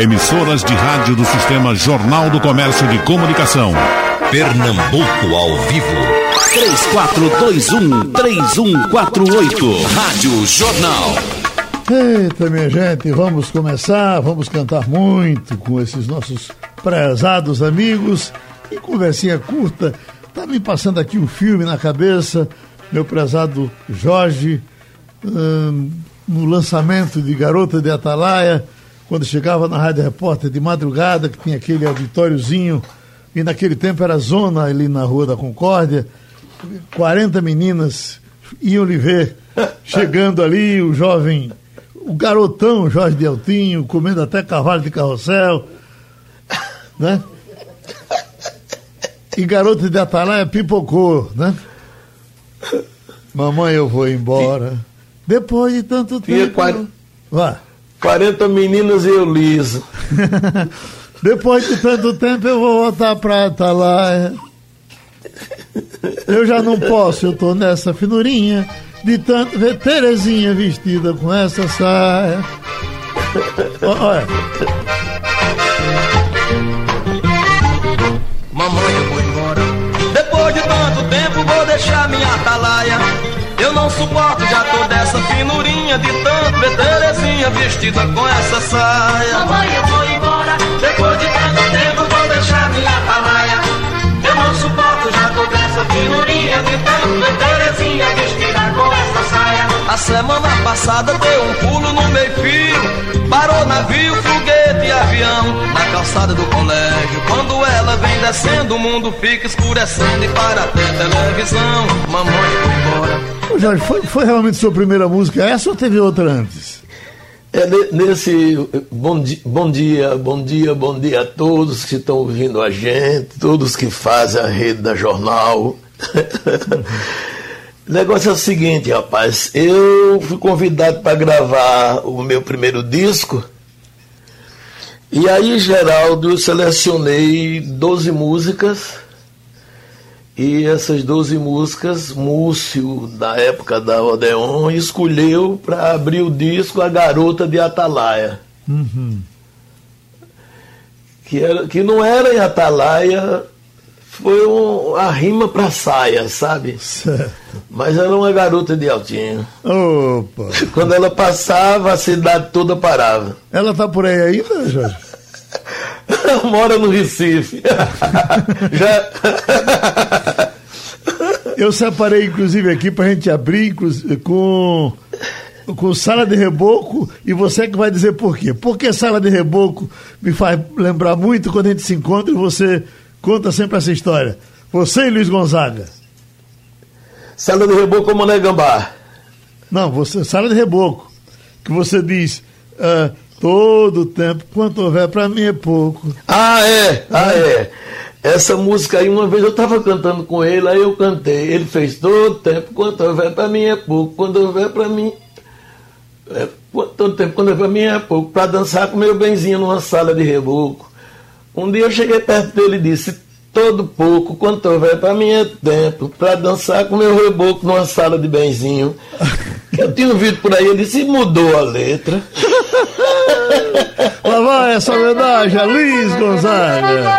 Emissoras de rádio do Sistema Jornal do Comércio de Comunicação. Pernambuco ao vivo. 3421-3148. Rádio Jornal. Eita, minha gente, vamos começar, vamos cantar muito com esses nossos prezados amigos. E conversinha curta, tá me passando aqui um filme na cabeça, meu prezado Jorge, hum, no lançamento de Garota de Atalaia, quando chegava na Rádio Repórter de madrugada, que tinha aquele auditóriozinho, e naquele tempo era zona ali na Rua da Concórdia, 40 meninas iam lhe ver, chegando ali, o jovem, o garotão Jorge de Altinho, comendo até cavalo de carrossel, né? E garota de Atalaia pipocou, né? Mamãe, eu vou embora. Depois de tanto Tinha tempo. quar- Vá. 40 meninas e eu liso. Depois de tanto tempo eu vou voltar pra Atalaia. Eu já não posso, eu tô nessa finurinha de tanto ver Terezinha vestida com essa saia. Olha, Mamãe, eu vou embora. Depois de tanto tempo, vou deixar minha atalaia. Não suporto, já tô dessa finurinha de tanto ver Terezinha vestida com essa saia. Mamãe, eu vou embora. Depois de tanto tempo, vou deixar minha atalaia. Eu não suporto, já tô dessa finurinha de tanto ver Terezinha vestida com essa saia. A semana passada deu um pulo no meio fio. Parou navio, foguete e avião na calçada do colégio. Quando ela vem descendo, o mundo fica escurecendo e para ter televisão. Mamãe, vou embora. ô, Jorge, foi, foi realmente sua primeira música essa ou teve outra antes? É ne- nesse bom, di- bom dia, bom dia, bom dia a todos que estão ouvindo a gente, todos que fazem a rede da jornal. o negócio é o seguinte, rapaz, eu fui convidado para gravar o meu primeiro disco. E aí, Geraldo, eu selecionei 12 músicas. E essas 12 músicas, Múcio, da época da Odeon, escolheu para abrir o disco A Garota de Atalaia. Que, era, que não era em Atalaia, foi um, a rima para saia, sabe? Certo. Mas era uma garota de altinho. Opa. Quando ela passava, a cidade toda parava. Ela tá por aí ainda, Jorge? Mora no Recife. Já... Eu separei, inclusive, aqui pra gente abrir com, com sala de reboco e você que vai dizer por quê. Porque sala de reboco me faz lembrar muito quando a gente se encontra e você conta sempre essa história. Você e Luiz Gonzaga. Sala de reboco como Mané Gambá. Não, você, sala de reboco. Que você diz, ah, todo tempo, quanto houver pra mim é pouco. Ah, é, ah, é. Essa música aí, uma vez eu estava cantando com ele, aí eu cantei. Ele fez todo tempo, quanto houver pra mim é pouco, quando houver pra mim. É, todo tempo, quando houver pra mim é pouco, pra dançar com meu benzinho numa sala de reboco. Um dia eu cheguei perto dele e disse: Todo pouco, quanto houver pra mim é tempo, pra dançar com meu reboco numa sala de benzinho. Eu tinha ouvido por aí, ele disse: Mudou a letra. Lá vai essa homenagem a Luiz Gonzaga.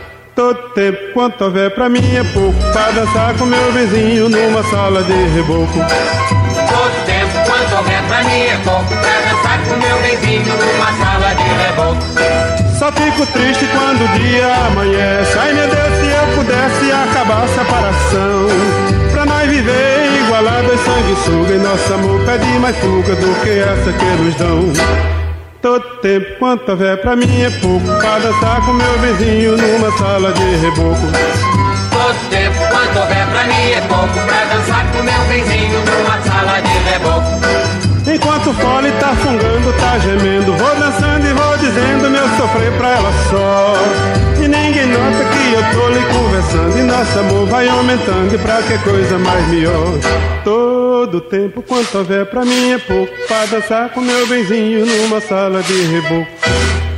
Todo tempo quanto houver pra mim é pouco Pra dançar com meu vizinho numa sala de reboco Todo tempo, quanto houver pra mim é pouco. Pra dançar com meu benzinho numa sala de reboco. Só fico triste quando o dia amanhece. Ai meu Deus, se eu pudesse acabar a separação. Pra nós viver igualados, sanguessuga. E nosso amor pede mais fuga do que essa que nos dão. Todo tempo quanto houver pra mim é pouco. Pra dançar com meu vizinho numa sala de reboco. Todo tempo quanto houver pra mim é pouco. Pra dançar com meu vizinho numa sala de reboco. Enquanto o fole tá fungando, tá gemendo. Vou dançando e vou dizendo meu sofrer pra ela só. E ninguém nota que eu tô lhe conversando. E nosso amor vai aumentando. E pra que coisa mais melhor? Todo tempo quanto houver pra mim é pouco. Pra dançar com meu benzinho numa sala de reboco.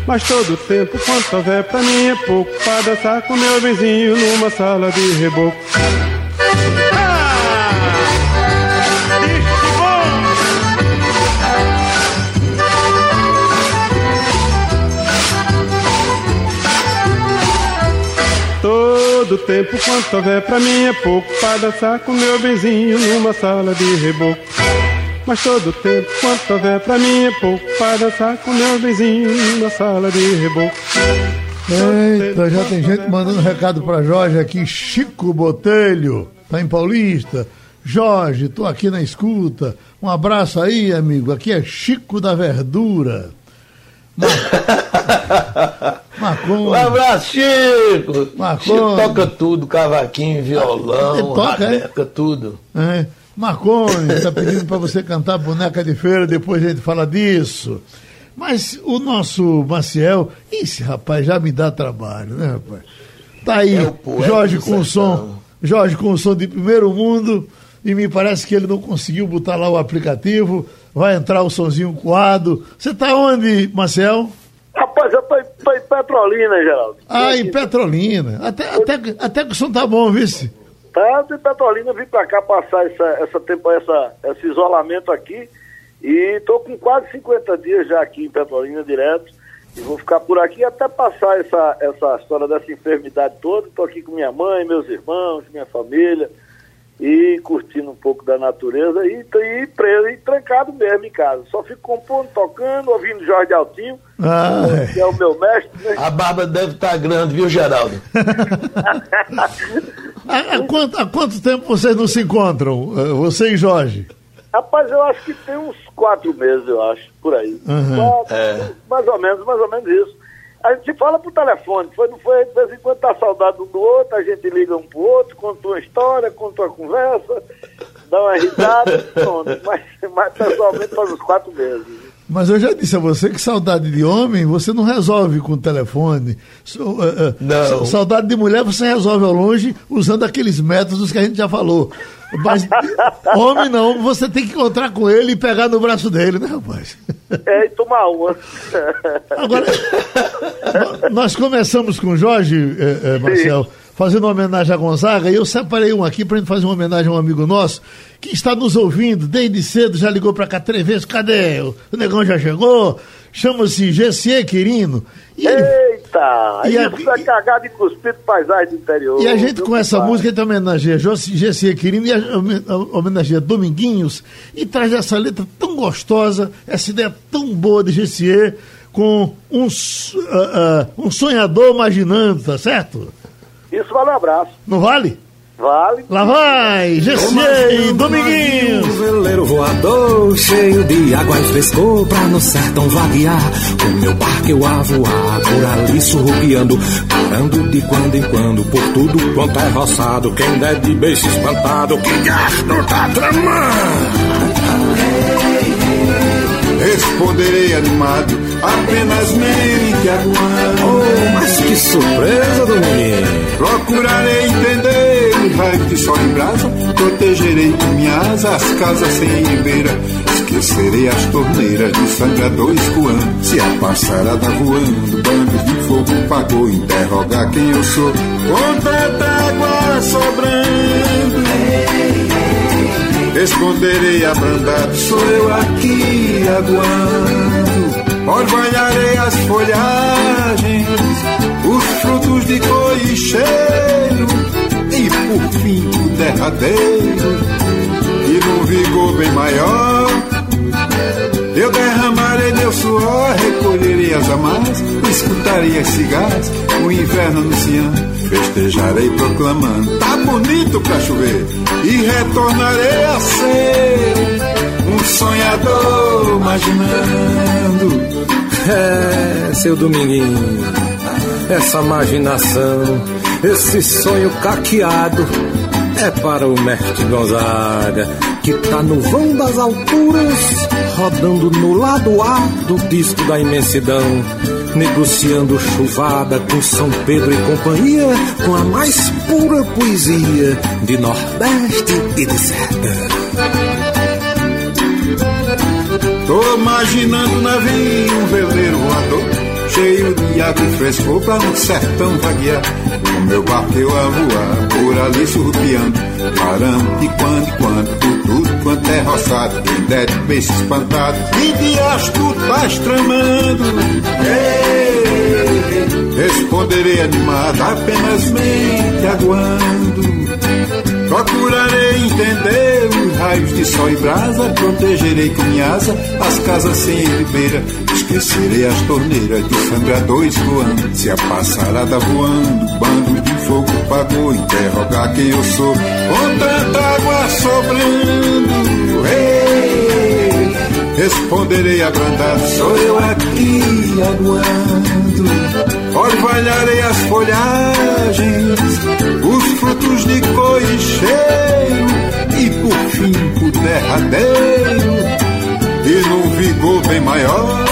Mas todo tempo quanto houver pra mim é pouco. Pra dançar com meu benzinho numa sala de reboco. Todo tempo quanto houver pra mim é pouco Pra dançar com meu benzinho numa sala de reboco Mas todo tempo quanto houver pra mim é pouco Pra dançar com meu benzinho numa sala de reboco Eita, já tem gente mandando recado pra Jorge aqui. Chico Botelho, tá em Paulista. Jorge, tô aqui na escuta. Um abraço aí, amigo. Aqui é Chico da Verdura. Marcon. Um abraço, Chico! Marcon. Chico toca tudo, cavaquinho, violão, Ele toca, é? tudo. É. Está pedindo para você cantar Boneca de Feira, depois a gente fala disso. Mas o nosso Maciel, esse rapaz já me dá trabalho, né, rapaz? Tá aí, É Jorge com o som. Jorge com o som de primeiro mundo, e me parece que ele não conseguiu botar lá o aplicativo, vai entrar o sonzinho coado. Você tá onde, Marcel? Rapaz, eu tô em, tô em Petrolina, Geraldo. Ah, em Petrolina. Até, até, até que o som tá bom, vice. Tá, em Petrolina, vim pra cá passar essa, essa tempo, essa, esse isolamento aqui. E tô com quase 50 dias já aqui em Petrolina direto. E vou ficar por aqui até passar essa, essa história dessa enfermidade toda. Tô aqui com minha mãe, meus irmãos, minha família. E curtindo um pouco da natureza e, e preso e trancado mesmo em casa. Só fico compondo, tocando, ouvindo Jorge Altinho, Ah, que é o meu mestre, né? A barba deve estar grande, viu, Geraldo? há, há quanto, há quanto tempo vocês não se encontram, eh, você e Jorge? Rapaz, eu acho que tem uns quatro meses, eu acho, por aí. Uhum. Quatro, É. Mais ou menos, mais ou menos isso. A gente fala por telefone, foi, não foi? De vez em quando tá saudade um do outro, a gente liga um pro outro, conta uma história, conta uma conversa, dá uma risada, pronto. Mas, mas pessoalmente faz uns quatro meses. Mas eu já disse a você que saudade de homem você não resolve com o telefone. So- eh, eh, Não. sa- Saudade de mulher você resolve ao longe usando aqueles métodos que a gente já falou. Mas homem não, você tem que encontrar com ele e pegar no braço dele, né, rapaz? É, e tomar uma. Agora, nós começamos com o Jorge, eh, eh, Marcel, fazendo uma homenagem a Gonzaga, e eu separei um aqui para gente fazer uma homenagem a um amigo nosso que está nos ouvindo desde cedo, já ligou para cá três vezes. Cadê? O negão já chegou? Chama-se Gessie Quirino. E, ele- Eita! E a- isso é cagado e cuspido paisagem do interior. e a gente com essa faz? música, a gente homenageia Gessie Quirino e a- home- a- homenageia Dominguinhos e traz essa letra tão gostosa, essa ideia tão boa de Gessie com um, s- ah, ah, um sonhador imaginando, tá certo? Isso vale um abraço. Não vale? Vale. Lá vai, Gessie, Dominguinhos. Um veleiro voador cheio de água e frescor pra no sertão vaguear. Com meu barco eu a voar por ali surrupiando, parando de quando em quando por tudo quanto é roçado. Quem der de beijo espantado, que gasto tá tramando. Responderei animado, apenas mente aguando. Oh, mas que surpresa, Dominguinho. Procurarei entender o raio de sol em brasa, protegerei com minha asa as casas sem ribeira. Esquecerei as torneiras de sangrador escoando. Se a passarada voando, bandos de fogo pagou, interrogar quem eu sou. Com tanta água sobrando. Responderei abrandado, sou eu aqui aguando. Orvalharei as folhagens, os frutos de cor e cheiro, e por fim o derradeiro, e num vigor bem maior, eu derramarei meu suor, recolherei as amarras, escutarei as cigarras, o inverno anunciando, festejarei proclamando, tá bonito pra chover, e retornarei a ser um sonhador imaginando. É, seu Dominguinho, essa imaginação, esse sonho caqueado é para o mestre Gonzaga, que tá no vão das alturas, rodando no lado A do disco da imensidão, negociando chuvada com São Pedro e companhia, com a mais pura poesia de Nordeste e de Sertão. Tô imaginando navio, um veleiro voador cheio de água e frescor pra no sertão vaguear. O meu barco eu a voar, por ali surrupiando, parando de quando em quando, por tudo quanto é roçado. Quem der de peixe espantado, e de tu estás tramando. Ei, responderei animado, apenas mente aguando. Procurarei entender raios de sol e brasa, protegerei com minha asa as casas sem ribeira. Esquecerei as torneiras de sangradores voando. Se a passarada voando, bando de fogo pagou, interrogar quem eu sou. Com tanta água sobrando, ei, responderei abrandado, sou eu aqui aguando. Orvalharei as folhagens, os frutos de cor e cheiro, e por fim o derradeiro, e num vigor bem maior,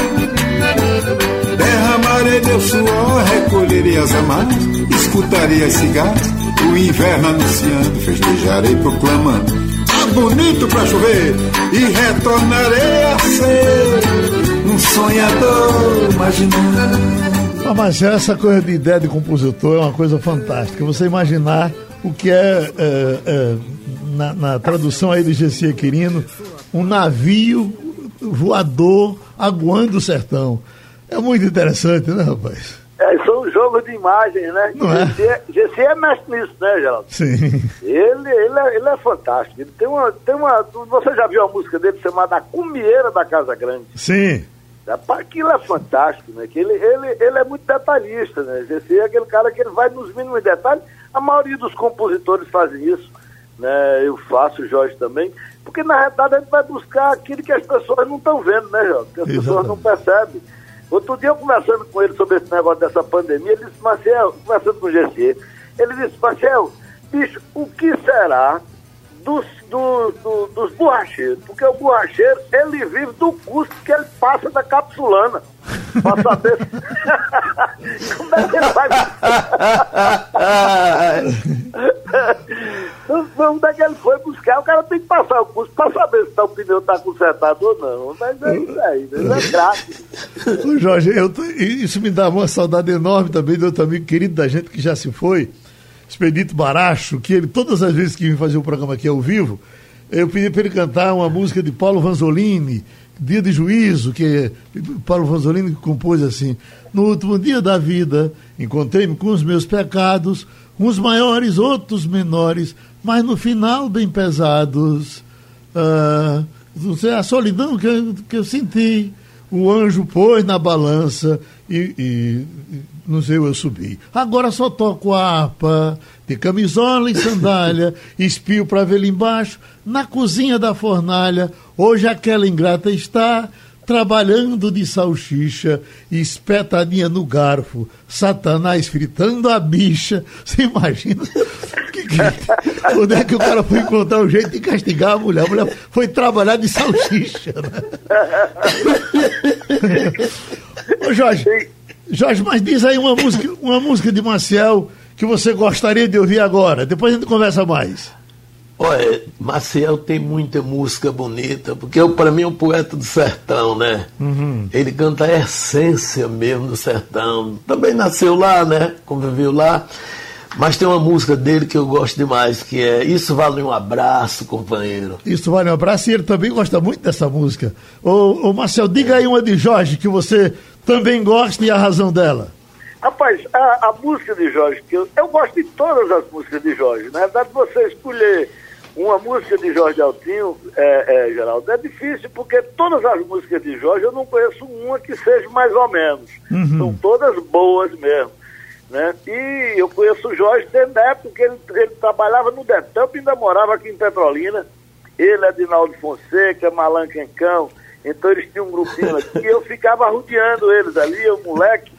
derramarei meu suor, recolherei as amarras, escutarei as cigarras, o inverno anunciando, festejarei proclamando. Tá bonito pra chover, e retornarei a ser um sonhador imaginando. Ah, mas essa coisa de ideia de compositor é uma coisa fantástica. Você imaginar o que é, é, é na, na, tradução aí do Gessia Quirino, um navio voador aguando o sertão. É muito interessante, né, rapaz? É, são jogos de imagens, né? Não é? GC é mestre nisso, né, Geraldo? Sim. Ele, ele, é, ele é fantástico. Ele tem uma, tem uma. Você já viu a música dele chamada A Cumieira da Casa Grande? Sim. Aquilo é fantástico, né? Que ele, ele, ele é muito detalhista, né? Esse é aquele cara que ele vai nos mínimos detalhes. A maioria dos compositores fazem isso, né? Eu faço, o Jorge também, porque na realidade a gente vai buscar aquilo que as pessoas não estão vendo, né, Jorge? Que as Exatamente. pessoas não percebem. Outro dia eu conversando com ele sobre esse negócio dessa pandemia, ele disse, Marcel, conversando com o GC, ele disse, Marcel, bicho, o que será dos, do, do, dos borracheiros, porque o borracheiro, ele vive do custo que ele passa da capsulana. Pra saber como é que ele vai. Onde é que ele foi buscar? O cara tem que passar o custo para saber se tá, o pneu está consertado ou não. Mas é isso aí, isso é grátis. Jorge, eu isso me dá uma saudade enorme também do outro amigo querido da gente que já se foi Expedito Baracho, que ele, todas as vezes que vem fazer o programa aqui ao vivo, eu pedi para ele cantar uma música de Paulo Vanzolini, Dia de Juízo, que Paulo Vanzolini compôs assim: No último dia da vida, encontrei-me com os meus pecados, uns maiores, outros menores, mas no final bem pesados. Ah, a solidão que eu, que eu senti, o anjo pôs na balança e, e no seu eu subi. Agora só toco harpa, de camisola e sandália, espio para ver embaixo, na cozinha da fornalha. Hoje aquela ingrata está trabalhando de salsicha, espetadinha no garfo, Satanás fritando a bicha. Você imagina? Que, que, onde é que o cara foi encontrar um jeito de castigar a mulher? A mulher foi trabalhar de salsicha. Né? Ô Jorge, Jorge, mas diz aí uma música, uma música de Maciel que você gostaria de ouvir agora. Depois a gente conversa mais. Olha, Maciel tem muita música bonita, porque para mim é um poeta do sertão, né? Uhum. Ele canta a essência mesmo do sertão. Também nasceu lá, né? Conviveu lá. Mas tem uma música dele que eu gosto demais, que é Isso Vale um Abraço, companheiro. Isso Vale um Abraço, e ele também gosta muito dessa música. Ô, ô Marcel, diga aí uma de Jorge que você também gosta e a razão dela. Rapaz, a, a música de Jorge, que eu, eu, gosto de todas as músicas de Jorge. Na verdade, você escolher uma música de Jorge Altinho, é, é, Geraldo, é difícil, porque todas as músicas de Jorge eu não conheço uma que seja mais ou menos. Uhum. São todas boas mesmo. Né? E eu conheço o Jorge desde a época que ele, ele trabalhava no Detamp e ainda morava aqui em Petrolina. Ele, Adinaldo Fonseca, Malan Quencão. Então eles tinham um grupinho aqui e eu ficava rodeando eles ali, eu moleque.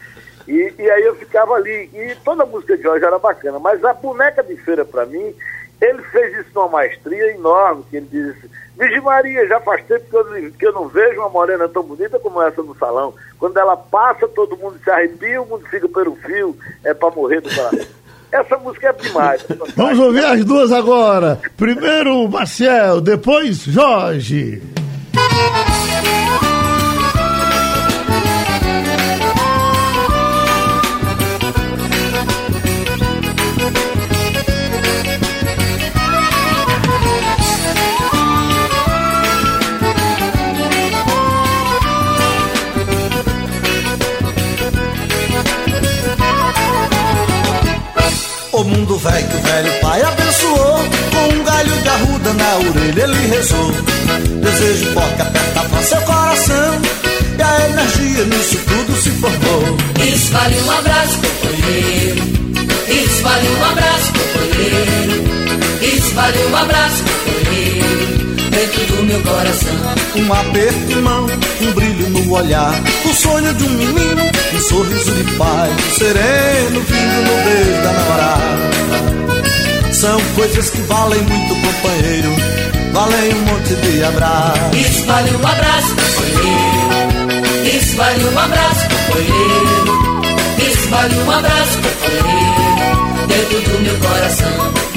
E, e aí eu ficava ali. E toda a música de Jorge era bacana. Mas a boneca de feira, para mim, Ele fez isso numa maestria enorme, que ele disse, Virgem Maria, já faz tempo que eu, que eu não vejo uma morena tão bonita como essa no salão. Quando ela passa, todo mundo se arrepia, o mundo fica pelo fio, é para morrer do coração. Essa música é demais. Vamos ouvir as duas agora. Primeiro Marcel, depois Jorge. O mundo velho o velho pai abençoou na orelha ele rezou. Desejo forte que aperta pra seu coração. E a energia nisso tudo se formou. Isso vale um abraço, companheiro Isso vale um abraço, companheiro Isso vale um abraço, companheiro dentro do meu coração. Um aperto de mão, um brilho no olhar, o sonho de um menino, um sorriso de pai, um sereno vindo no beijo da namorada. São coisas que valem muito, companheiro, valem um monte de abraço. Isso vale um abraço, companheiro. Isso vale um abraço, companheiro. Isso vale um abraço, companheiro, dentro do meu coração.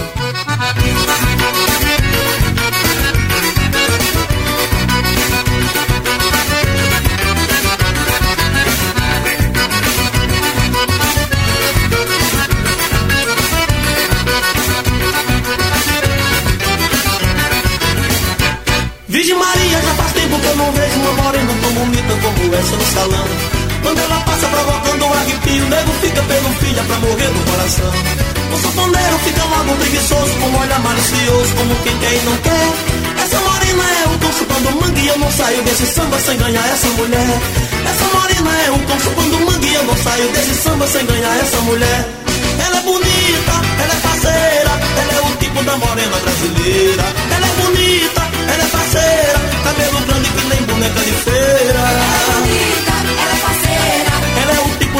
Arrepio, o nego fica pelo filha pra morrer no coração. O sanfoneiro fica logo preguiçoso, com um olhar malicioso, como quem quer e não quer. Essa morena é um tom chupando mangue e eu não saio desse samba sem ganhar essa mulher. Essa morena é um tom chupando mangue e eu não saio desse samba sem ganhar essa mulher. Ela é bonita, ela é parceira, ela é o tipo da morena brasileira. Ela é bonita, ela é parceira, cabelo grande que nem boneca de feira. Ela é bonita.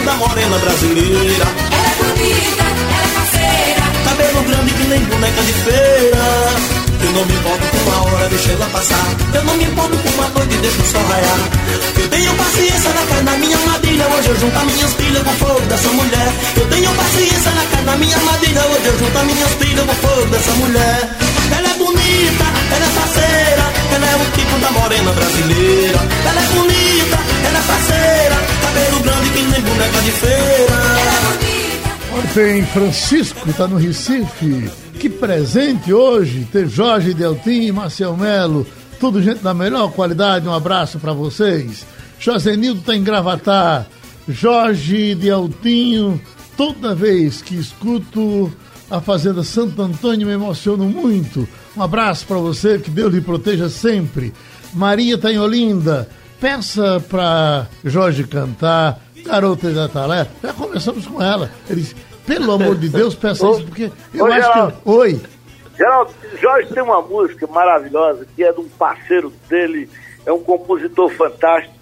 Da morena brasileira. Ela é bonita, ela é parceira. Cabelo grande que nem boneca de feira. Eu não me importo com uma hora, deixa ela passar. Eu não me importo com uma noite, deixa o sol raiar. Eu tenho paciência na cara da minha armadilha. Hoje eu junto as minhas pilhas com fogo dessa mulher. Eu tenho paciência na cara da minha armadilha. Hoje eu junto as minhas pilhas com fogo dessa mulher. Ela é bonita, ela é parceira. Ela é o tipo da morena brasileira. Tem Francisco, está no Recife. Que presente hoje ter Jorge Deltim e Marcel Melo. Tudo gente da melhor qualidade. Um abraço para vocês. Josenildo está em Gravatar. Jorge Deltinho, toda vez que escuto a Fazenda Santo Antônio me emociono muito. Um abraço para você, que Deus lhe proteja sempre. Maria está em Olinda. Peça para Jorge cantar, Garota da Talé. Já começamos com ela. Ele pelo amor de Deus, peça isso, porque eu Ô, acho Geraldo. que. Oi. Geraldo, Jorge tem uma música maravilhosa que é de um parceiro dele, é um compositor fantástico.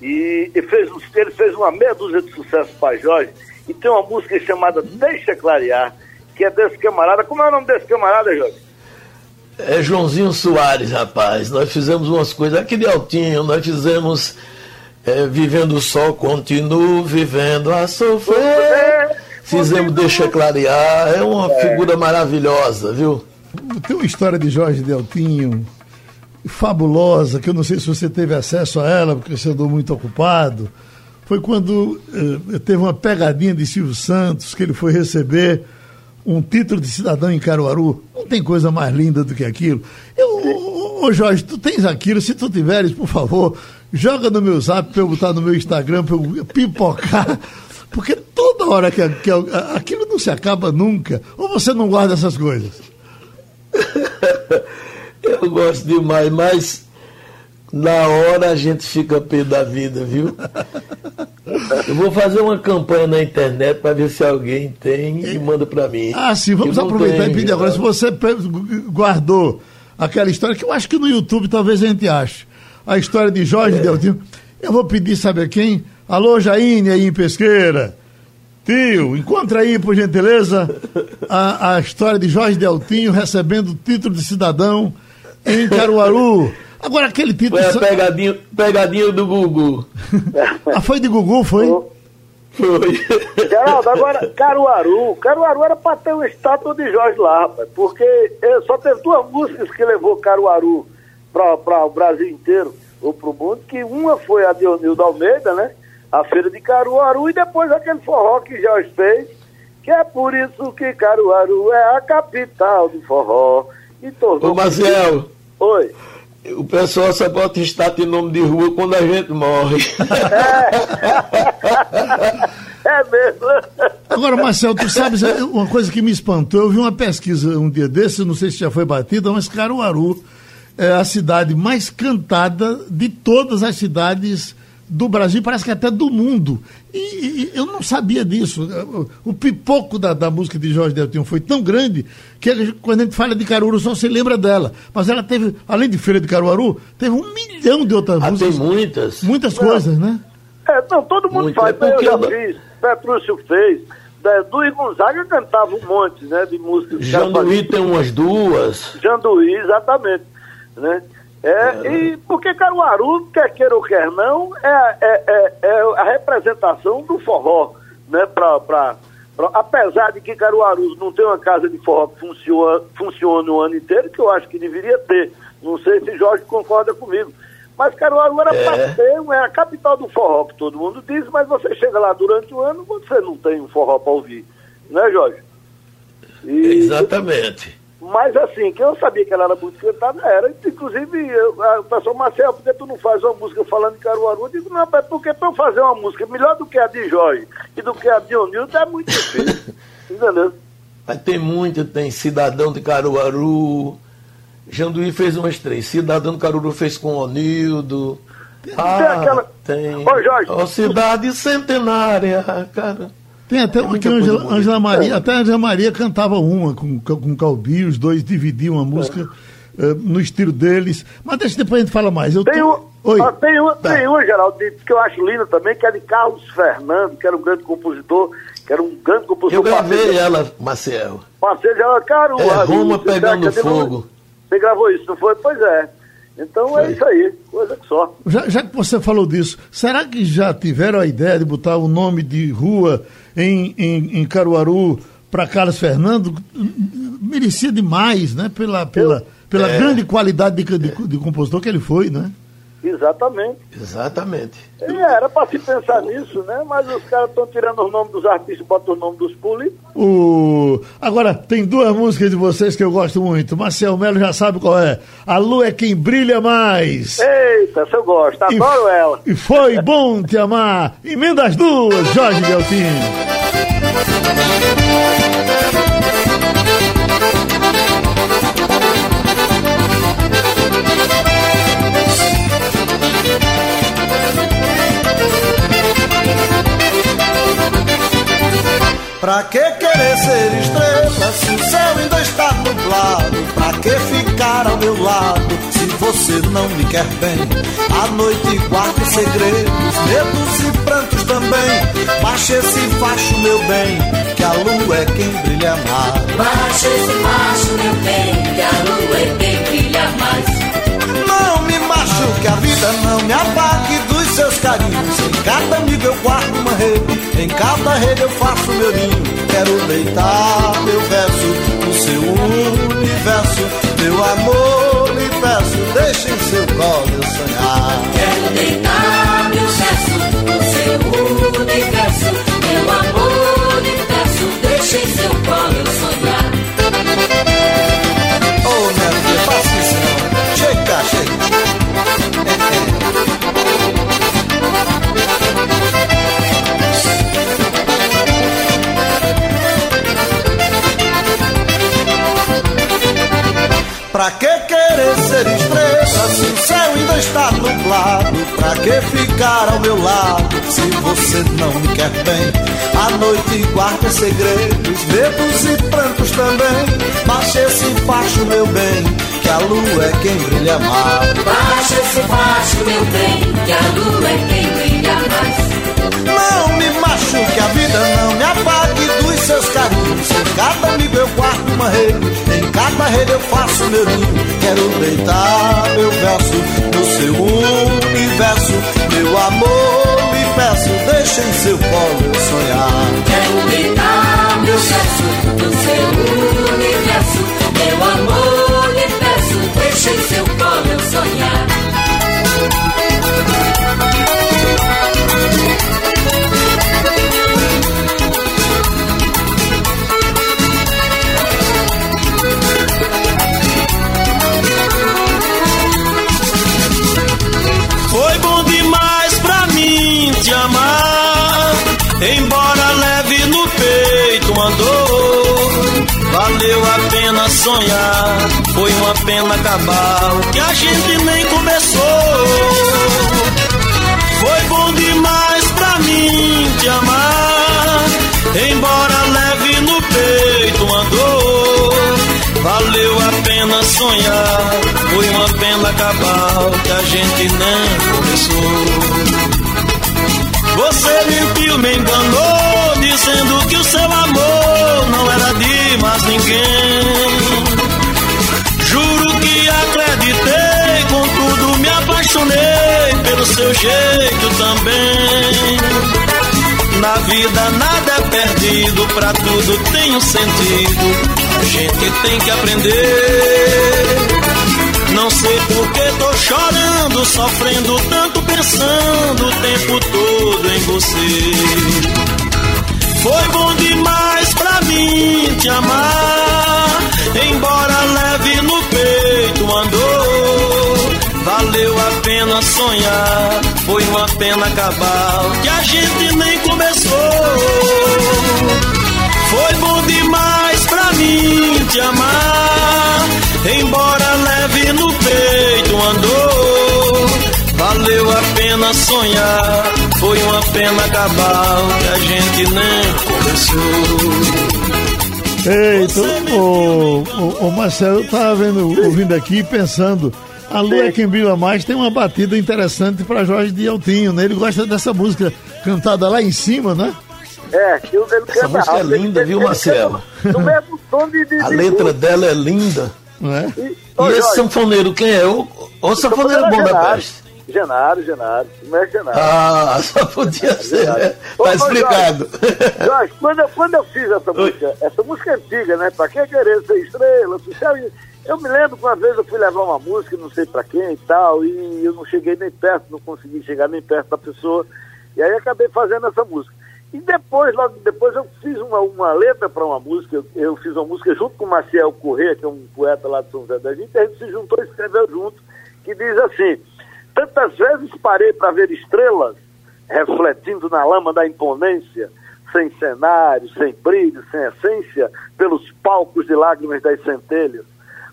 E, e fez, ele fez uma meia dúzia de sucessos para Jorge. E tem uma música chamada Deixa Clarear, que é desse camarada. Como é o nome desse camarada, Jorge? É Joãozinho Soares, rapaz. Nós fizemos umas coisas. Aquele altinho, nós fizemos é, Vivendo o Sol, continuo vivendo a sofrer. Fizemos Deixa Clarear. É uma figura maravilhosa, viu? Tem uma história de Jorge Deltinho fabulosa, que eu não sei se você teve acesso a ela, porque você andou muito ocupado. Foi quando eh, teve uma pegadinha de Silvio Santos, que ele foi receber um título de cidadão em Caruaru. Não tem coisa mais linda do que aquilo. Eu, ô, ô, Jorge, tu tens aquilo, se tu tiveres, por favor, joga no meu zap para eu botar no meu Instagram, para eu pipocar. Porque toda hora que, que aquilo não se acaba nunca. Ou você não guarda essas coisas? Eu gosto demais, mas na hora a gente fica pé da vida, viu? Eu vou fazer uma campanha na internet para ver se alguém tem e manda para mim. Ah, sim, vamos aproveitar e tenho, pedir agora. não. Se você guardou aquela história, que eu acho que no YouTube talvez a gente ache, a história de Jorge É. Deltinho, eu vou pedir, sabe a quem? Alô, Jaine aí em Pesqueira. Tio, encontra aí, por gentileza, a, a história de Jorge Deltinho recebendo o título de cidadão em Caruaru. Agora, aquele título. Foi a pegadinha, pegadinha do Gugu. ah, foi de Gugu, foi? Foi. Geraldo, agora, Caruaru. Caruaru era para ter uma estátua de Jorge lá, rapaz, porque só teve duas músicas que levou Caruaru para o Brasil inteiro, ou para o mundo, que uma foi a de Onildo Almeida, né? A Feira de Caruaru, e depois aquele forró que Jorge fez, que é por isso que Caruaru é a capital do forró. E tornou... Ô, Marcel. Oi. O pessoal só bota estátua em nome de rua quando a gente morre. É mesmo. Agora, Marcel, tu sabes é uma coisa que me espantou? Eu vi uma pesquisa um dia desses, não sei se já foi batida, mas Caruaru é a cidade mais cantada de todas as cidades do Brasil, parece que até do mundo. E, e eu não sabia disso. O, pipoco da, da, música de Jorge Deltinho foi tão grande que gente, quando a gente fala de Caruaru só se lembra dela. Mas ela teve, além de Feira de Caruaru, teve um milhão de outras ah, músicas. Tem muitas. Muitas coisas, né? É, não, todo mundo Muito. faz. É porque eu já fiz, Petrúcio fez. Duí Gonzaga cantava um monte, né, de músicas. Janduí tem umas duas. Janduí, exatamente. Né? É, E porque Caruaru, quer queira ou quer não, é, é, é, é a representação do forró. Né? Pra, pra, pra- apesar de que Caruaru não tem uma casa de forró que funciona, funciona o ano inteiro, que eu acho que deveria ter. Não sei se Jorge concorda comigo. Mas Caruaru era É. para ser, é a capital do forró, que todo mundo diz, mas você chega lá durante o ano, você não tem um forró para ouvir. Né, Jorge? E- Exatamente. Mas assim, que eu sabia que ela era muito cantada, era. Inclusive, eu, a, o pessoal, Marcel, por que tu não faz uma música falando de Caruaru? Eu digo, não, mas porque pra eu fazer uma música melhor do que a de Jorge e do que a de Onildo é muito difícil. Entendeu? Mas tem muita, tem Cidadão de Caruaru. Janduí fez umas três. Cidadão de Caruaru fez com Onildo. Ah, aquela- tem. Ô, Jorge. Ó, cidade centenária, cara. Tem até É uma que Angela. Angela Maria, até a Angela Maria cantava uma com, com Calbi, os dois dividiam a música eh, no estilo deles. Mas deixa depois a gente fala mais. Eu Tem, tô- um, Oi. ah, tem, uma, Tá. tem uma, Geraldo, que eu acho linda também, que é de Carlos Fernando, que era um grande compositor, que era um grande compositor. Eu gravei parceiro- ela, Marcel. Parceiro de Caruaru. É, Roma pegando fogo. Você gravou isso, não foi? Pois é. Então é isso aí, coisa que só. Já, já que você falou disso, será que já tiveram a ideia de botar o nome de rua em, em, em Caruaru para Carlos Fernando? Merecia demais, né? Pela, pela, pela É. grande qualidade de, de, de compositor que ele foi, né? Exatamente. Exatamente. É, era para se pensar nisso, né? Mas os caras estão tirando os nomes dos artistas e botam o nome dos políticos. O... Agora, tem duas músicas de vocês que eu gosto muito. Marcel Melo já sabe qual é. A Lua é quem brilha mais. Eita, se eu gosto, E- adoro ela. E foi bom te amar. Emenda as duas, Jorge Deltinho. Pra que querer ser estrela se o céu ainda está nublado? Pra que ficar ao meu lado se você não me quer bem? A noite guarda segredos, medos e prantos também. Baixa esse facho, meu bem, que a lua é quem brilha mais. Baixa esse macho, meu bem, que a lua é quem brilha mais. Não me machuque, a vida não me apague seus carinhos. Em cada amigo eu guardo uma rede, em cada rede eu faço meu ninho. Quero deitar meu verso no seu universo. Meu amor, lhe peço, deixe em seu colo eu sonhar. Quero deitar meu gesto no seu universo. Pra que querer ser estrela se o céu ainda está nublado? Pra que ficar ao meu lado se você não me quer bem? A noite guarda segredos, medos e prantos também. Baixa esse facho, meu bem, que a lua é quem brilha mais. Baixa esse macho, meu bem, que a lua é quem brilha mais. Não me machuque, a vida não me seus carinhos. Em cada amigo eu guardo uma rede, em cada rede eu faço meu ninho. Quero deitar meu verso no seu universo, meu amor lhe peço, deixe em seu colo sonhar. Quero deitar meu verso no seu universo, meu amor lhe peço, deixe em seu colo sonhar. Sonhar, foi uma pena acabar o que a gente nem começou. Foi bom demais pra mim te amar, embora leve no peito uma dor. Valeu a pena sonhar, foi uma pena acabar o que a gente nem começou. Você mentiu, me enganou, dizendo que o seu amor não era de mais ninguém. Acreditei, contudo me apaixonei pelo seu jeito também. Na vida nada é perdido, pra tudo tem um sentido. A gente tem que aprender. Não sei por que tô chorando, sofrendo tanto, pensando o tempo todo em você. Foi bom demais pra mim te amar, embora leve no peito andou. Valeu a pena sonhar, foi uma pena acabar, que a gente nem começou. Foi bom demais pra mim te amar, embora leve no peito andou. Valeu a pena sonhar, foi uma pena acabar, o que a gente nem começou. Eita, o, o, o Marcelo, eu tava vendo, ouvindo aqui e pensando. A Lua é quem brilha mais tem uma batida interessante para Jorge de Altinho, né? Ele gosta dessa música cantada lá em cima, né? É, que o dele Essa música é linda, viu, Marcelo? No mesmo tom de. de A de letra música. dela é linda. Não é? E, E esse Jorge, sanfoneiro, quem é? O, o sanfoneiro bom da Genaro. peste. Genaro, Genaro. Não é Genaro. Ah, só podia ser, né? Ô, Tá explicado. Jorge, quando eu, quando eu fiz essa música, essa música é antiga, né? Pra quem querer ser estrela, sucesso. Eu me lembro que uma vez eu fui levar uma música, não sei pra quem e tal, e eu não cheguei nem perto, não consegui chegar nem perto da pessoa. E aí acabei fazendo essa música. E depois, logo depois, eu fiz uma, uma letra para uma música, eu, eu fiz uma música junto com o Maciel Corrêa, que é um poeta lá de São José da Gente, a gente se juntou e escreveu junto, que diz assim, tantas vezes parei para ver estrelas, refletindo na lama da imponência, sem cenário, sem brilho, sem essência, pelos palcos de lágrimas das centelhas.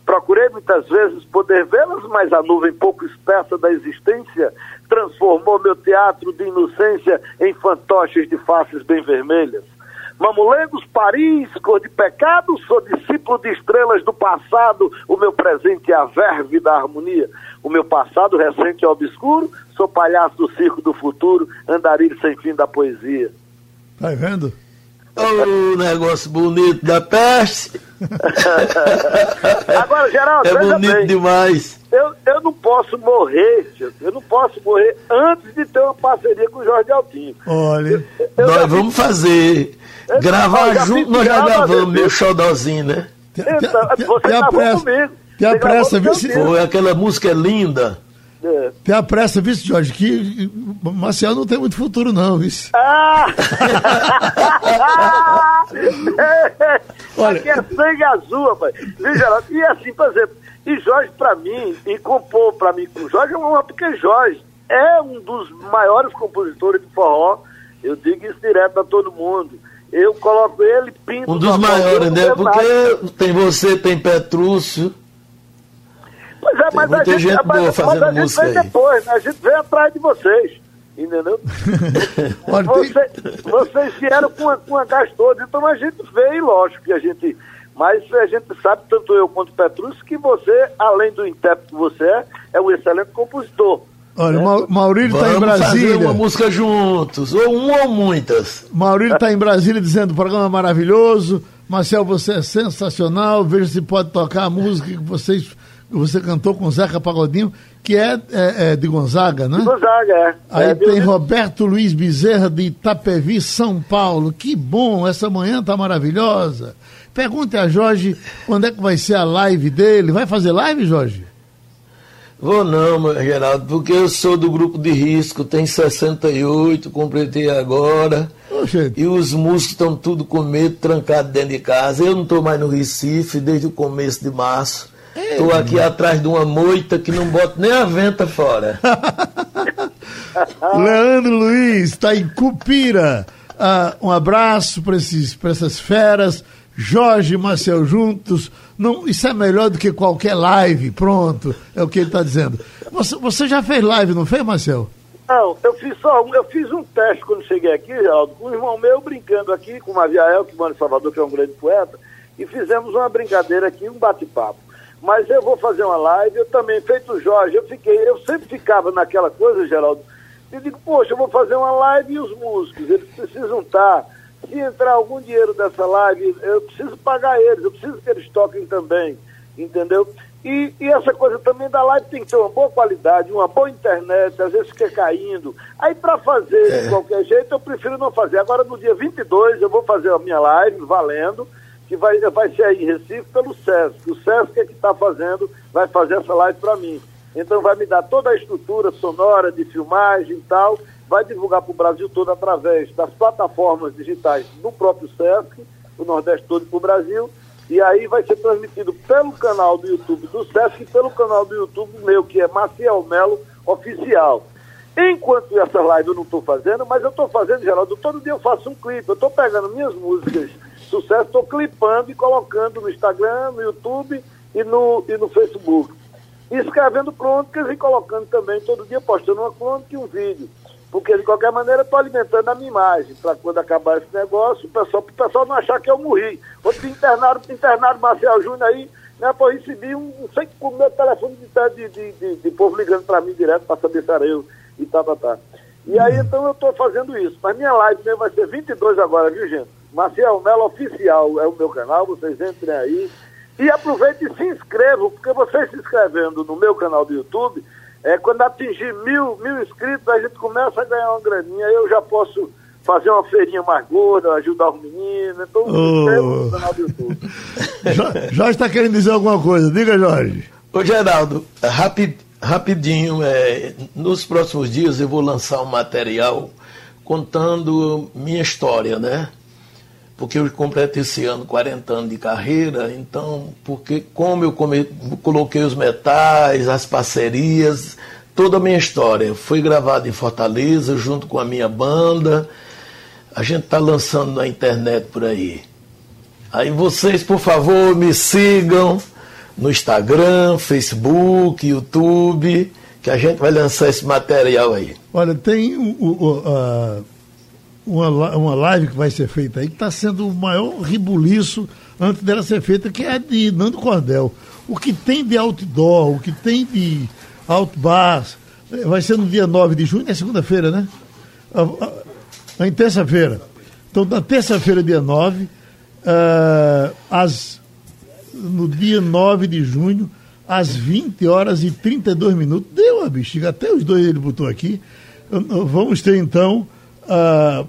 Procurei muitas vezes poder vê-las, mas a nuvem pouco espessa da existência transformou meu teatro de inocência em fantoches de faces bem vermelhas. Mamulengos, Paris, cor de pecado, sou discípulo de estrelas do passado, o meu presente é a verve da harmonia. O meu passado recente é obscuro, sou palhaço do circo do futuro, andarilho sem fim da poesia. Tá vendo? Ô, negócio bonito da peste. Agora, Geraldo, É bonito bem, demais. eu, eu não posso morrer, eu não posso morrer antes de ter uma parceria com o Jorge Altinho. Olha, Eu já nós vamos fazer. Eu Gravar junto, nós já grava gravamos meu xodózinho, né? te, Então, te- você gravou apressa, comigo. te Você apressa, gravou viu? Foi aquela música linda. É. Te apressa, viu, Jorge? Que Marcel não tem muito futuro, não, viu? Ah! Olha- Aqui é sangue azul, rapaz. E assim, por exemplo, e Jorge pra mim, e compor pra mim com Jorge é uma porque Jorge é um dos maiores compositores de forró. Eu digo isso direto a todo mundo. Eu coloco ele, pinto. Um dos maiores, né? Porque tem você, tem Petrúcio. Pois é, mas a gente, gente mas, mas a gente vem aí. depois, né? A gente vem atrás de vocês. Entendeu? Olha, tem- Você- vocês vieram com a, com a gás toda, então a gente veio, lógico que a gente. Mas a gente sabe, tanto eu quanto o Petrúcio, que você, além do intérprete que você é, é um excelente compositor. Olha, o Ma- Maurílio está em Vamos fazer Brasília. uma música juntos, ou uma ou muitas. Maurílio está em Brasília dizendo programa maravilhoso. Marcel, você é sensacional. Veja se pode tocar a música que vocês, que você cantou com o Zeca Pagodinho, que é, é, é de Gonzaga, né? De Gonzaga, é. Aí é, tem de- Roberto Luiz Bezerra de Itapevi, São Paulo. Que bom, essa manhã tá maravilhosa. Pergunte a Jorge quando é que vai ser a live dele. Vai fazer live, Jorge? Vou não, meu Geraldo, porque eu sou do grupo de risco, tenho 68, completei agora. E os músicos estão tudo com medo, trancados dentro de casa. Eu não estou mais no Recife desde o começo de março. Estou aqui atrás de uma moita que não bota nem a venta fora. Leandro Luiz está em Cupira. Ah, um abraço para essas feras. Jorge e Marcel juntos. Não, isso é melhor do que qualquer live. Pronto, é o que ele está dizendo. Você, você já fez live, não fez, Marcel? Não, eu fiz só eu fiz um teste quando cheguei aqui, Geraldo, com um irmão meu brincando aqui, com o Maviael, que mora em Salvador, que é um grande poeta, e fizemos uma brincadeira aqui, um bate-papo. Mas eu vou fazer uma live, eu também, feito o Jorge, eu fiquei, eu sempre ficava naquela coisa, Geraldo, e digo, poxa, eu vou fazer uma live e os músicos, eles precisam estar. Se entrar algum dinheiro dessa live, eu preciso pagar eles, eu preciso que eles toquem também, entendeu? E, e essa coisa também da live tem que ter uma boa qualidade, uma boa internet, às vezes fica caindo. Aí para fazer de qualquer jeito, eu prefiro não fazer. Agora no dia 22 eu vou fazer a minha live, valendo, que vai, vai ser aí em Recife pelo SESC. O SESC é que está fazendo, vai fazer essa live para mim. Então vai me dar toda a estrutura sonora de filmagem e tal, vai divulgar para o Brasil todo através das plataformas digitais do próprio SESC, o Nordeste todo para o Brasil, e aí vai ser transmitido pelo canal do YouTube do SESC e pelo canal do YouTube meu, que é Maciel Melo Oficial. Enquanto essa live eu não estou fazendo, mas eu estou fazendo, Geraldo, todo dia eu faço um clipe, eu estou pegando minhas músicas sucesso, estou clipando e colocando no Instagram, no YouTube e no, e no Facebook. Escrevendo crônicas e colocando também, todo dia postando uma crônica e um vídeo. Porque de qualquer maneira eu estou alimentando a minha imagem, para quando acabar esse negócio, o pessoal, o pessoal não achar que eu morri. Outro internaram, internaram Marcel Júnior aí, né, pô, recebi um, não sei com o meu telefone de, de, de, de, povo ligando para mim direto para saber se era eu e tá, tá, tá. E aí então eu estou fazendo isso. Mas minha live mesmo vai ser 22 agora, viu gente? Marcel Melo Oficial é o meu canal, vocês entrem aí. E aproveitem e se inscrevam, porque vocês se inscrevendo no meu canal do YouTube, é, quando atingir mil, mil inscritos, a gente começa a ganhar uma graninha. Eu já posso fazer uma feirinha mais gorda, ajudar os meninos. Então, se inscrevam no canal do YouTube. Jo- Jorge está querendo dizer alguma coisa. Diga, Jorge. Ô Geraldo, rapi- rapidinho, é, nos próximos dias eu vou lançar um material contando minha história, né? Porque eu completo esse ano 40 anos de carreira, então, porque como eu come- coloquei os metais, as parcerias, toda a minha história. Foi gravado em Fortaleza junto com a minha banda. A gente está lançando na internet por aí. Aí vocês, por favor, me sigam no Instagram, Facebook, YouTube, que a gente vai lançar esse material aí. Olha, tem o- o- o, a- uma, uma live que vai ser feita aí que está sendo o maior ribuliço antes dela ser feita, que é a de Nando Cordel. O que tem de outdoor, o que tem de outbar, eh, vai ser no dia 9 de junho, é segunda-feira, né? Em terça-feira. Então, na terça-feira, dia 9, ah, às, no dia 9 de junho, às 20 horas e 32 minutos. Deu a bexiga, até os dois ele botou aqui. Vamos ter então, ah,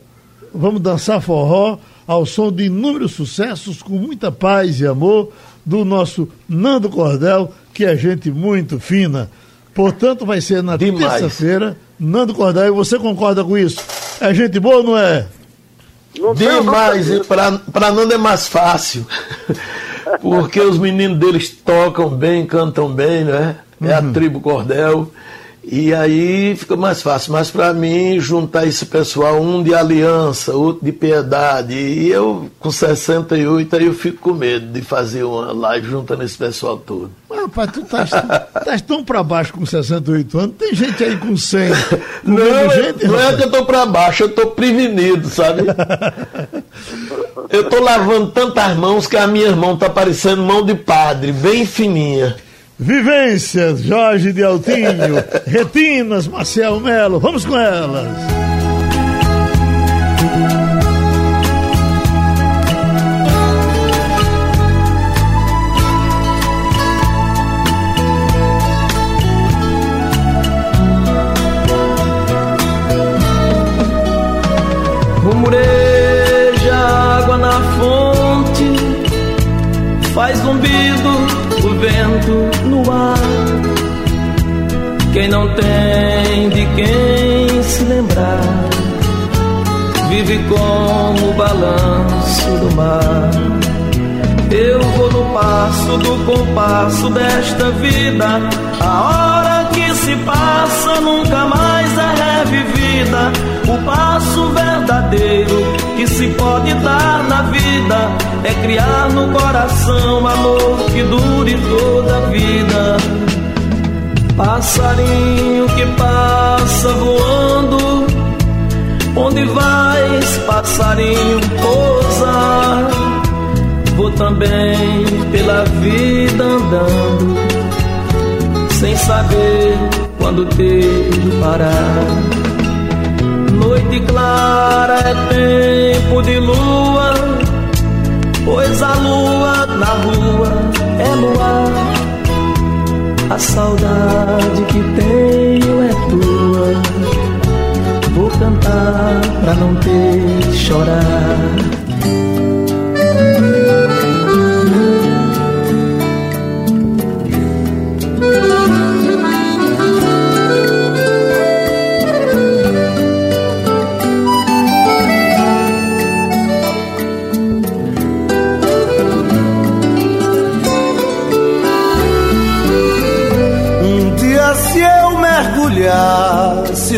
vamos dançar forró ao som de inúmeros sucessos, com muita paz e amor, do nosso Nando Cordel, que é gente muito fina. Portanto, vai ser na terça-feira, Nando Cordel, e você concorda com isso? É gente boa ou não é? Demais, e para Nando é mais fácil. Porque os meninos deles tocam bem, cantam bem, né? É a tribo Cordel. E aí fica mais fácil. Mas para mim, juntar esse pessoal, um de aliança, outro de piedade. E eu, com 68, aí eu fico com medo de fazer uma live juntando esse pessoal todo. Mas, rapaz, tu estás estás tão pra baixo com 68 anos, tem gente aí com 100. Com Não, gente, não é que eu tô pra baixo, eu tô prevenido, sabe? Eu tô lavando tantas mãos que a minha mão tá parecendo mão de padre, bem fininha. Vivências, Jorge de Altinho, Retinas, Marcel Melo, vamos com elas. Quem não tem de quem se lembrar, vive como o balanço do mar. Eu vou no passo do compasso desta vida, a hora que se passa nunca mais é revivida. O passo verdadeiro que se pode dar na vida é criar no coração amor que dure toda a vida. Passarinho que passa voando, onde vais, passarinho, pousar? Vou também pela vida andando, sem saber quando ter parar. Noite clara é tempo de lua, pois a lua na rua é luar. Saudade que tenho é tua. Vou cantar pra não ter chorar.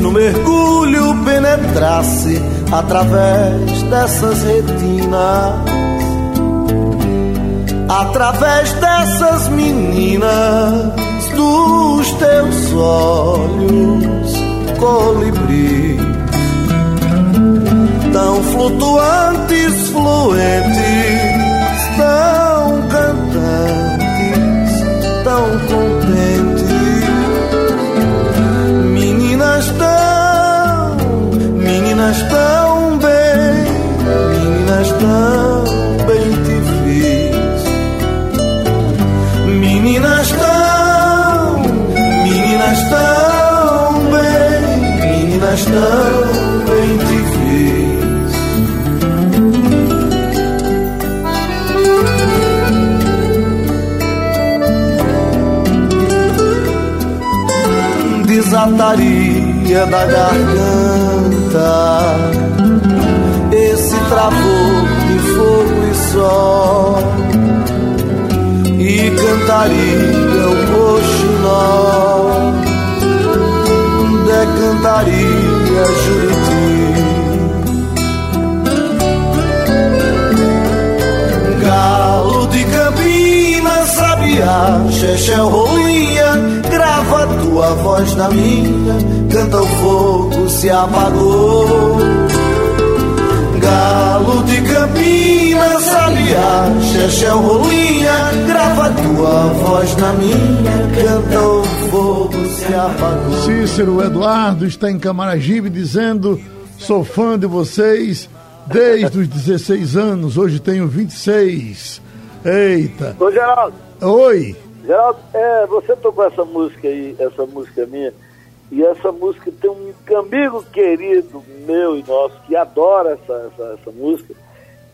No mergulho penetrasse através dessas retinas, através dessas meninas dos teus olhos colibris, tão flutuantes, fluentes, tão desataria da garganta. Esse travor de fogo e sol. E cantaria o coxinó, decantaria Juriti. Galo de Campinas, sabiá, Chechel, rolinha, grava tua voz na minha, canta o fogo se apagou. Galo de Campinas, sabiá, Chechel, rolinha, grava tua voz na minha, canta o fogo se apagou. Cícero Eduardo está em Camaragibe dizendo: sou fã de vocês desde os 16 anos, hoje tenho 26. Eita. Ô, Geraldo. Oi. Geraldo, é, você tocou essa música aí, essa música minha, e essa música tem um amigo querido meu e nosso que adora essa, essa, essa música.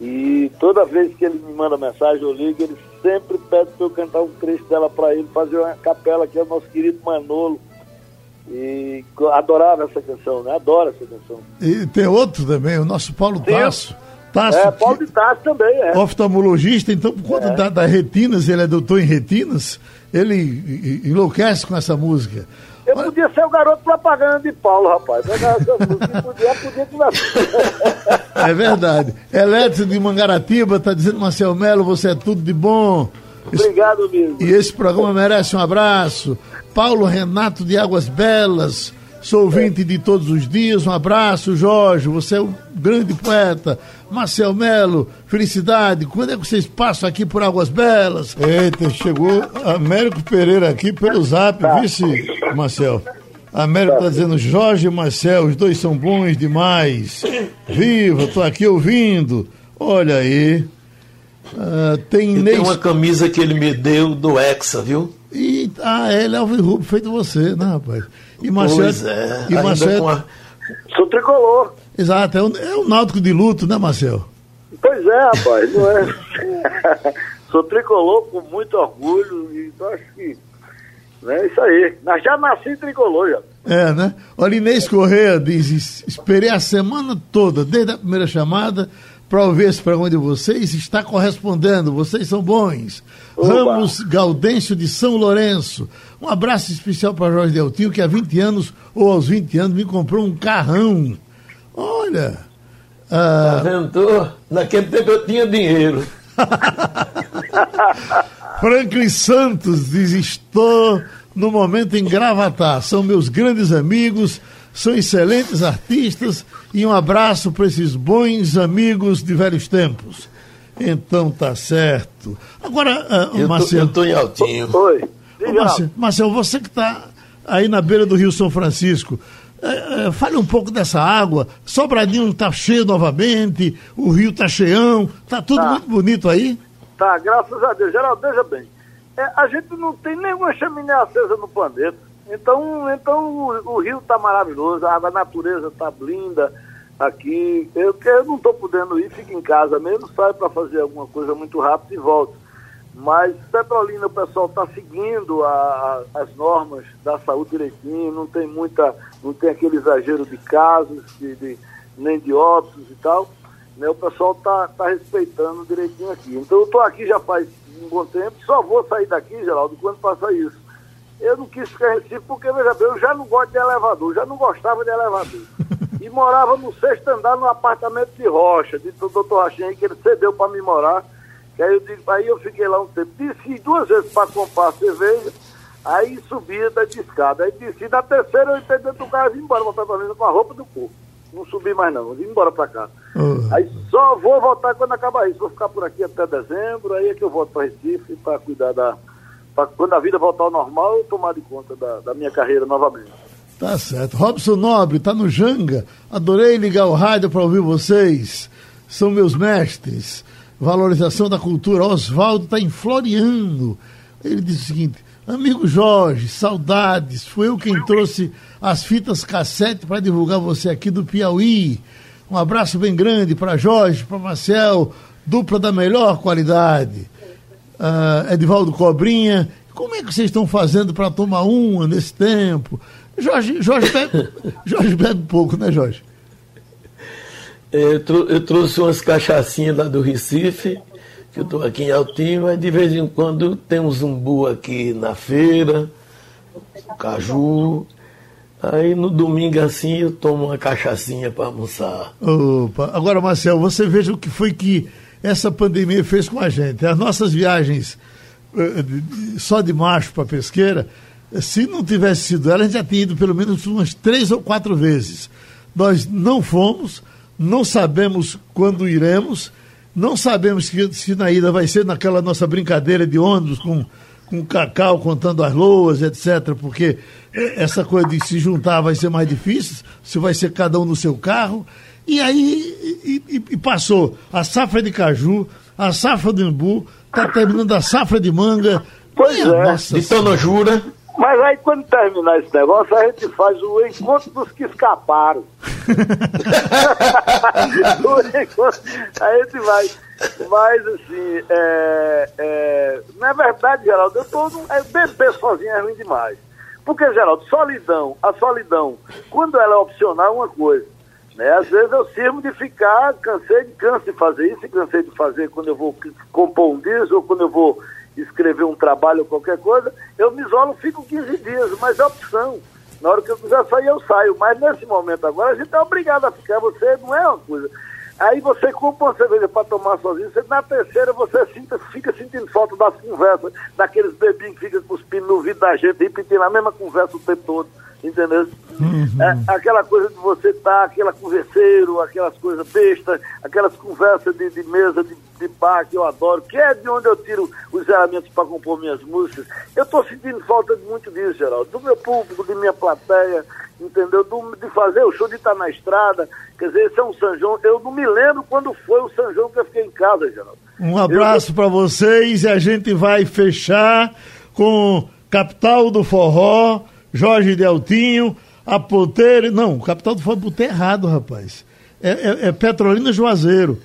E toda vez que ele me manda mensagem, eu ligo, ele sempre pede para eu cantar um trecho dela para ele, fazer uma capela, que é o nosso querido Manolo. E adorava essa canção, né? Adora essa canção. E tem outro também, o nosso Paulo Sim. Tasso. Tasso, é, Paulo de Tasso também, é. oftalmologista, então por conta É. da, da retinas, ele é doutor em retinas, ele enlouquece com essa música. Eu podia ser o garoto propaganda de Paulo, rapaz. Música, podia, podia conversar. É verdade. Elétrico de Mangaratiba está dizendo, Marcel Melo, você é tudo de bom. Obrigado, amigo. E esse programa merece um abraço. Paulo Renato de Águas Belas, sou ouvinte de todos os dias. Um abraço, Jorge. Você é um grande poeta. Marcel Melo, felicidade. Quando é que vocês passam aqui por Águas Belas? Eita, chegou Américo Pereira aqui pelo zap, vice, Marcel? Américo está dizendo, Jorge e Marcel, os dois são bons demais. Viva, tô aqui ouvindo. Olha aí. Ah, tem Inês. tenho uma camisa que ele me deu do Hexa, viu? E, ah, ele é Alvin Rubio, feito você, né, rapaz? E Marcelo. Pois é, e a- Sou tricolor. Exato, é o, é o náutico de luto, né, Marcel? Pois é, rapaz, não é? Sou tricolor com muito orgulho e então acho que é isso aí. Nós já nasci tricolor já. É, né? Olha, Inês Correia diz: esperei a semana toda, desde a primeira chamada, para ouvir esse programa de vocês. Está correspondendo, vocês são bons. Oba. Ramos Gaudêncio de São Lourenço. Um abraço especial para Jorge Deltinho, que há 20 anos, ou aos 20 anos, me comprou um carrão. Olha. Tá vendo? Tô- Naquele tempo eu tinha dinheiro. Franklin Santos diz: Estou no momento em Gravatar. São meus grandes amigos, são excelentes artistas e um abraço para esses bons amigos de velhos tempos. Então tá certo. Agora, Eu tô, Marcelo. eu tô em altinho. Oi. Ô, Marcelo, Marcelo, você que está aí na beira do Rio São Francisco, eh, eh, fale um pouco dessa água. Sobradinho está cheio novamente, o rio está cheião, está tudo Tá. muito bonito aí. Tá, graças a Deus. Geraldo, veja bem. é, a gente não tem nenhuma chaminé acesa no planeta. Então, então o, o rio está maravilhoso, a, a natureza está linda aqui. Eu, eu não estou podendo ir, fico em casa mesmo, saio para fazer alguma coisa muito rápido e volto. Mas Petrolina, o pessoal está seguindo a- a- as normas da saúde direitinho, não tem muita, não tem aquele exagero de casos, de, de- nem de óbitos e tal. Né, o pessoal está tá respeitando direitinho aqui. Então eu estou aqui já faz um bom tempo, só vou sair daqui, Geraldo, quando passar isso. Eu não quis ficar em Recife porque, veja bem, eu já não gosto de elevador, já não gostava de elevador. E morava no sexto andar no apartamento de Rocha, de do doutor Rachinha, que ele cedeu para me morar. Que aí, eu digo, aí eu fiquei lá um tempo. Desci duas vezes para comprar cerveja, aí subia da escada. Aí desci, na terceira eu entrei dentro do carro e vim embora para Petrolina com a roupa do corpo. Não subi mais não, eu vim embora para cá. Aí só vou voltar quando acabar isso. Vou ficar por aqui até dezembro, aí é que eu volto para Recife para cuidar da. Pra, quando a vida voltar ao normal, eu tomar de conta da, da minha carreira novamente. Tá certo. Robson Nobre, tá no Janga. Adorei ligar o rádio para ouvir vocês. São meus mestres. Valorização da cultura. Oswaldo está em Floriano. Ele disse o seguinte: Amigo Jorge, saudades. Foi eu quem trouxe as fitas cassete para divulgar você aqui do Piauí. Um abraço bem grande para Jorge, para Marcel, dupla da melhor qualidade. Ah, Edivaldo Cobrinha, como é que vocês estão fazendo para tomar uma nesse tempo? Jorge, Jorge, bebe, Jorge bebe pouco, né, Jorge? Eu, trou- eu trouxe umas cachaçinhas lá do Recife, que eu estou aqui em Altinho, mas de vez em quando tem um zumbu aqui na feira, caju. Aí no domingo assim eu tomo uma cachaçinha para almoçar. Opa. Agora, Marcel, você veja o que foi que essa pandemia fez com a gente. As nossas viagens eh, só de macho para pesqueira, eh, se não tivesse sido ela, a gente já tinha ido pelo menos umas três ou quatro vezes. Nós não fomos, não sabemos quando iremos, não sabemos que, se na ida vai ser naquela nossa brincadeira de ônibus com, com cacau contando as loas, etc., porque eh, essa coisa de se juntar vai ser mais difícil, se vai ser cada um no seu carro. E aí e, e- e passou a safra de caju, a safra de umbu, está terminando a safra de manga. Pois Minha é. nossa De Tonojura. Mas aí quando terminar esse negócio, a gente faz o encontro dos que escaparam. O encontro- a gente vai. Mas assim, é, é, na verdade, Geraldo, eu tô num, é, beber sozinho é ruim demais. Porque, Geraldo, solidão, a solidão, quando ela é opcional, é uma coisa. Né? Às vezes eu sirvo de ficar, cansei de canso de fazer isso, cansei de fazer quando eu vou compor um disco, ou quando eu vou escrever um trabalho ou qualquer coisa, eu me isolo, fico 15 dias, mas é opção. Na hora que eu quiser sair, eu saio. Mas nesse momento agora, a gente é obrigado a ficar. Você não é uma coisa. Aí você compra uma cerveja para tomar sozinho, você, na terceira você sinta, fica sentindo falta das conversas, daqueles bebinhos que ficam cuspindo no ouvido da gente, repetindo a mesma conversa o tempo todo, entendeu? É, aquela coisa de você estar, aquela converseiro, aquelas coisas bestas, aquelas conversas de, de mesa, de, de bar que eu adoro, que é de onde eu tiro os elementos para compor minhas músicas. Eu estou sentindo falta de muito disso, Geraldo, do meu público, de minha plateia, entendeu? Do- de fazer o show, de estar na estrada. Quer dizer, esse é um São João. Eu não me lembro quando foi o São João que eu fiquei em casa, Geraldo. Um abraço para vocês e a gente vai fechar com Capital do Forró, Jorge Deltinho, a Ponteira. Não, Capital do Forró botei errado, rapaz. É, é- é Petrolina Juazeiro.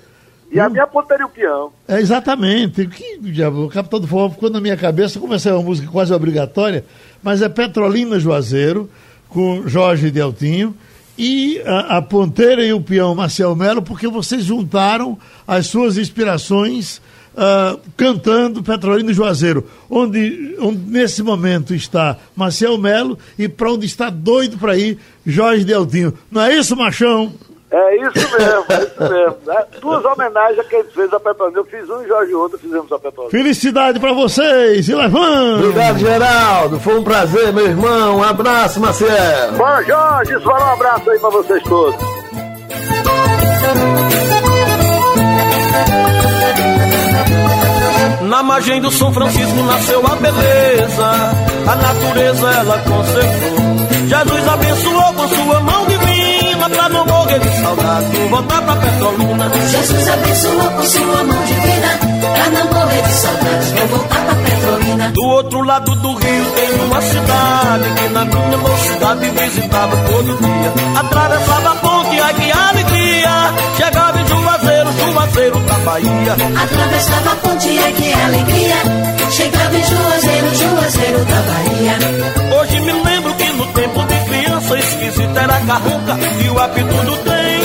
E a minha ponteira e o peão. É, exatamente. Que diabo, o Capitão do Forró ficou na minha cabeça, como essa é uma música quase obrigatória, mas é Petrolina Juazeiro, com Jorge Deltinho, e a, a ponteira e o peão Marcel Melo, porque vocês juntaram as suas inspirações uh, cantando Petrolina e Juazeiro, onde, onde nesse momento está Marcel Melo e para onde está doido para ir Jorge Deltinho. Não é isso, Machão? É isso mesmo, é isso mesmo. É, duas homenagens a quem fez a Petrolina. Eu fiz um e Jorge outro fizemos a Petrolina. Felicidade para vocês e levando! Obrigado, Geraldo. Foi um prazer, meu irmão. Um abraço, Marcelo. Bom, Jorge, só um abraço aí para vocês todos. Na margem do São Francisco nasceu a beleza, a natureza ela conservou. Jesus abençoou com sua mão divina pra não morrer de saudade e voltar pra Petrolina. Jesus abençoou com sua mão divina pra não morrer de saudade e voltar pra Petrolina. Do outro lado do rio tem uma cidade que na minha mocidade visitava todo dia. Atravessava a ponte, ai que alegria, chegava Juazeiro, da Bahia. Atravessava a ponte, ai que alegria, chegava em Juazeiro, Juazeiro da Bahia. Hoje me lembro que no tempo de criança esquisita era a carranca e o apito do trem.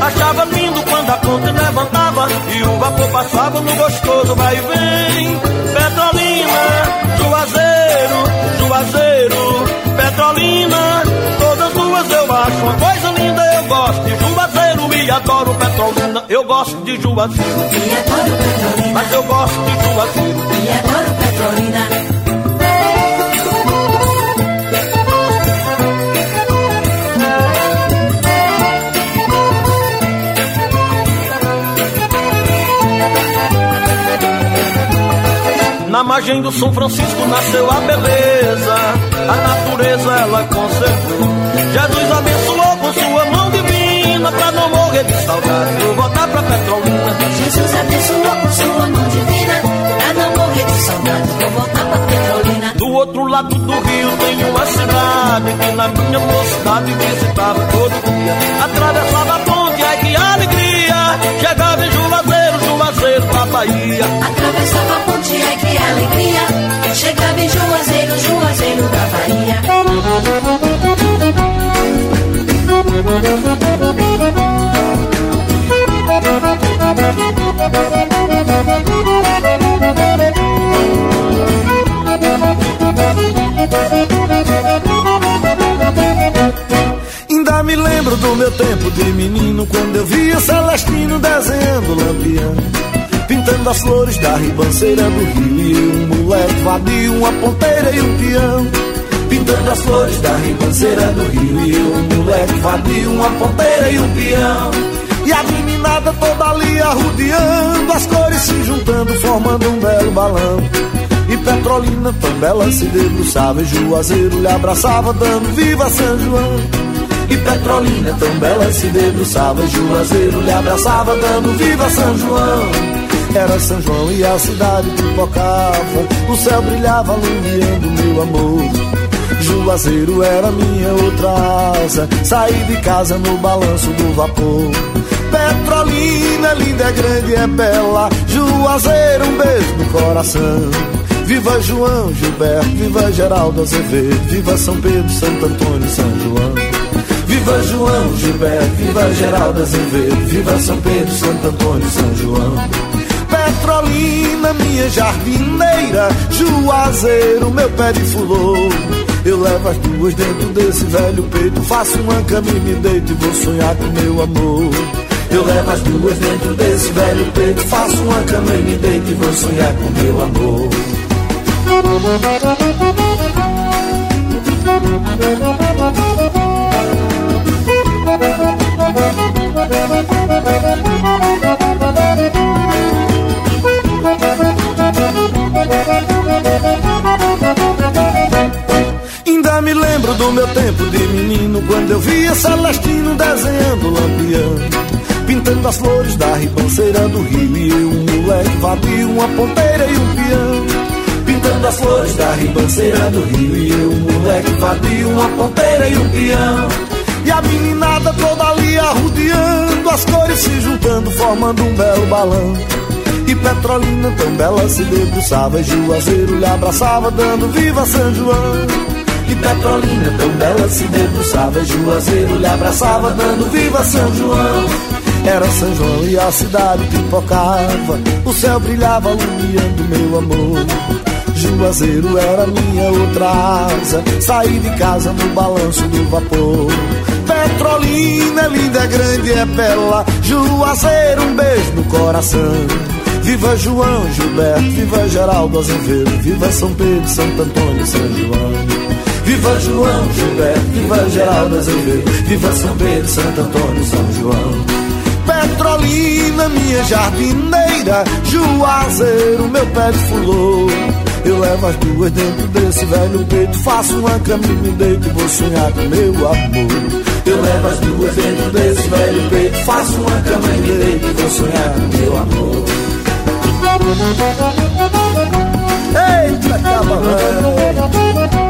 Achava lindo quando a ponte levantava e o vapor passava no gostoso vai e vem. Petrolina, Juazeiro, Juazeiro, Petrolina, todas duas eu acho uma coisa linda. Eu gosto de Juazeiro Petrolina. Eu gosto de Juazeiro e Petrolina. Mas eu gosto de Juazeiro e adoro Petrolina. Na margem do São Francisco nasceu a beleza, a natureza ela conservou. Jesus abençoou com sua mão divina pra não morrer de saudade. Vou voltar pra Petrolina. Jesus abençoou com sua mão divina pra não morrer de saudade. Vou voltar pra Petrolina. Do outro lado do rio tem uma cidade que na minha mocidade visitava todo dia. Atravessava a ponte, ai que alegria! Chegava em Juazeiro, Juazeiro da Bahia. Atravessava a ponte, ai que alegria! Chegava em Juazeiro, Juazeiro da Ainda me lembro do meu tempo de menino Quando eu via Celestino desenhando lampião Pintando as flores da ribanceira do rio um moleque vadio, uma ponteira e um peão Pintando as flores da ribanceira do rio. E eu, um moleque vadio, uma ponteira e um peão. E a meninada toda ali arrudeando As cores se juntando, formando um belo balão. E Petrolina tão bela se debruçava E Juazeiro lhe abraçava dando viva São João. E Petrolina tão bela se debruçava E Juazeiro lhe abraçava dando viva São João. Era São João e a cidade pipocava O céu brilhava alumiando meu amor Juazeiro era minha outra asa Saí de casa no balanço do vapor Petrolina linda, é grande, é bela Juazeiro, um beijo no coração Viva João Gilberto, viva Geraldo Azevedo, viva São Pedro, Santo Antônio, São João. Viva João Gilberto, viva Geraldo Azevedo, viva São Pedro, Santo Antônio, São João. Petrolina, minha jardineira, Juazeiro, meu pé de fulô. Eu levo as duas dentro desse velho peito, faço uma cama e me deito e vou sonhar com meu amor. Eu levo as duas dentro desse velho peito, faço uma cama e me deito e vou sonhar com meu amor. Me lembro do meu tempo de menino Quando eu via Celestino desenhando lampião Pintando as flores da ribanceira do rio E eu, um moleque vadio, uma ponteira e um peão Pintando as flores da ribanceira do rio E eu, um moleque vadio, uma ponteira e um peão E a meninada toda ali arrudeando as cores se juntando, formando um belo balão. E Petrolina tão bela se debruçava, e Juazeiro lhe abraçava, dando viva São João. E Petrolina tão bela se debruçava, Juazeiro lhe abraçava, dando viva São João. Era São João e a cidade pipocava, o céu brilhava iluminando meu amor. Juazeiro era minha outra asa, saí de casa no balanço do vapor. Petrolina, linda, grande, é bela, Juazeiro, um beijo no coração. Viva João, Gilberto, viva Geraldo Azevedo, viva São Pedro, Santo Antônio, São João. Viva João, Gilberto, viva Geraldo Azevedo, viva São Pedro, Santo Antônio, São João. Petrolina, minha jardineira, Juazeiro, meu pé de fulô. Eu levo as duas dentro desse velho peito, faço uma caminho, me deito e vou sonhar com meu amor. Eu levo as duas dentro desse velho peito, faço uma cama e me deito e vou sonhar com meu amor. Eita, camarão!